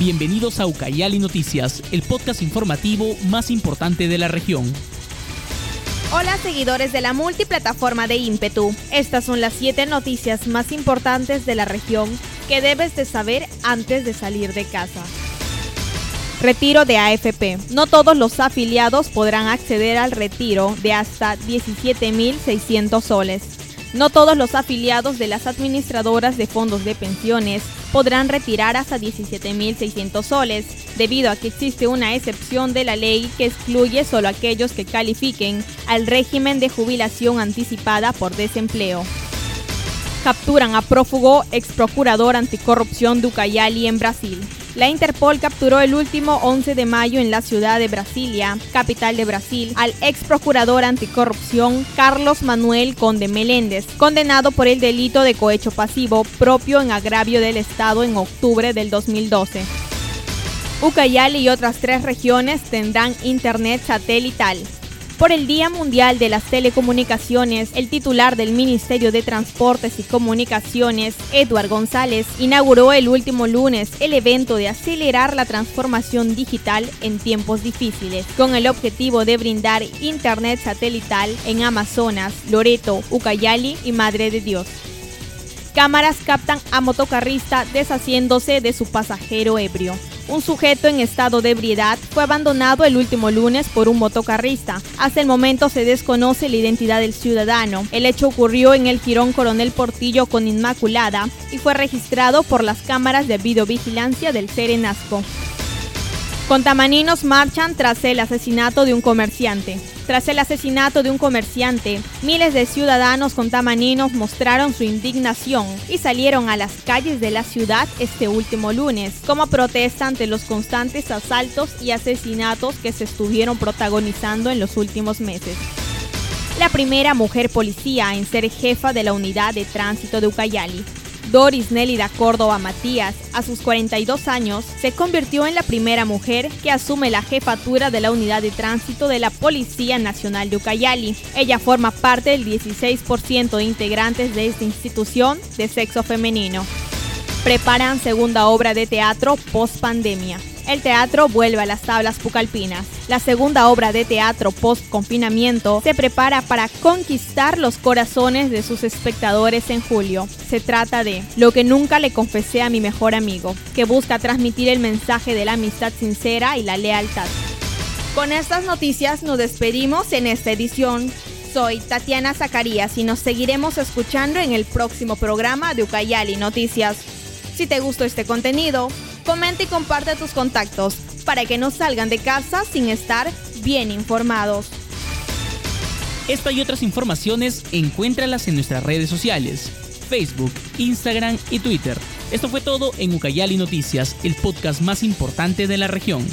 Bienvenidos a Ucayali Noticias, el podcast informativo más importante de la región. Hola seguidores de la multiplataforma de ímpetu. Estas son las 7 noticias más importantes de la región que debes de saber antes de salir de casa. Retiro de AFP. No todos los afiliados podrán acceder al retiro de hasta 17.600 soles. No todos los afiliados de las administradoras de fondos de pensiones podrán retirar hasta 17.600 soles, debido a que existe una excepción de la ley que excluye solo aquellos que califiquen al régimen de jubilación anticipada por desempleo. Capturan a prófugo ex procurador anticorrupción de Ucayali en Brasil. La Interpol capturó el último 11 de mayo en la ciudad de Brasilia, capital de Brasil, al ex procurador anticorrupción Carlos Manuel Conde Meléndez, condenado por el delito de cohecho pasivo propio en agravio del Estado en octubre del 2012. Ucayali y otras tres regiones tendrán internet satelital. Por el Día Mundial de las Telecomunicaciones, el titular del Ministerio de Transportes y Comunicaciones, Edward González, inauguró el último lunes el evento de acelerar la transformación digital en tiempos difíciles, con el objetivo de brindar Internet satelital en Amazonas, Loreto, Ucayali y Madre de Dios. Cámaras captan a motocarrista deshaciéndose de su pasajero ebrio. Un sujeto en estado de ebriedad fue abandonado el último lunes por un motocarrista. Hasta el momento se desconoce la identidad del ciudadano. El hecho ocurrió en el Girón Coronel Portillo con Inmaculada y fue registrado por las cámaras de videovigilancia del Serenasco. Contamaninos marchan tras el asesinato de un comerciante. Tras el asesinato de un comerciante, miles de ciudadanos contamaninos mostraron su indignación y salieron a las calles de la ciudad este último lunes como protesta ante los constantes asaltos y asesinatos que se estuvieron protagonizando en los últimos meses. La primera mujer policía en ser jefa de la unidad de tránsito de Ucayali Doris Nélida Córdoba Matías, a sus 42 años, se convirtió en la primera mujer que asume la jefatura de la unidad de tránsito de la Policía Nacional de Ucayali. Ella forma parte del 16% de integrantes de esta institución de sexo femenino. Preparan segunda obra de teatro post pandemia el teatro vuelve a las tablas pucalpinas. La segunda obra de teatro post-confinamiento se prepara para conquistar los corazones de sus espectadores en julio. Se trata de Lo que nunca le confesé a mi mejor amigo, que busca transmitir el mensaje de la amistad sincera y la lealtad. Con estas noticias nos despedimos en esta edición. Soy Tatiana Zacarías y nos seguiremos escuchando en el próximo programa de Ucayali Noticias. Si te gustó este contenido, comenta y comparte tus contactos para que no salgan de casa sin estar bien informados. Esta y otras informaciones encuéntralas en nuestras redes sociales, Facebook, Instagram y Twitter. Esto fue todo en Ucayali Noticias, el podcast más importante de la región.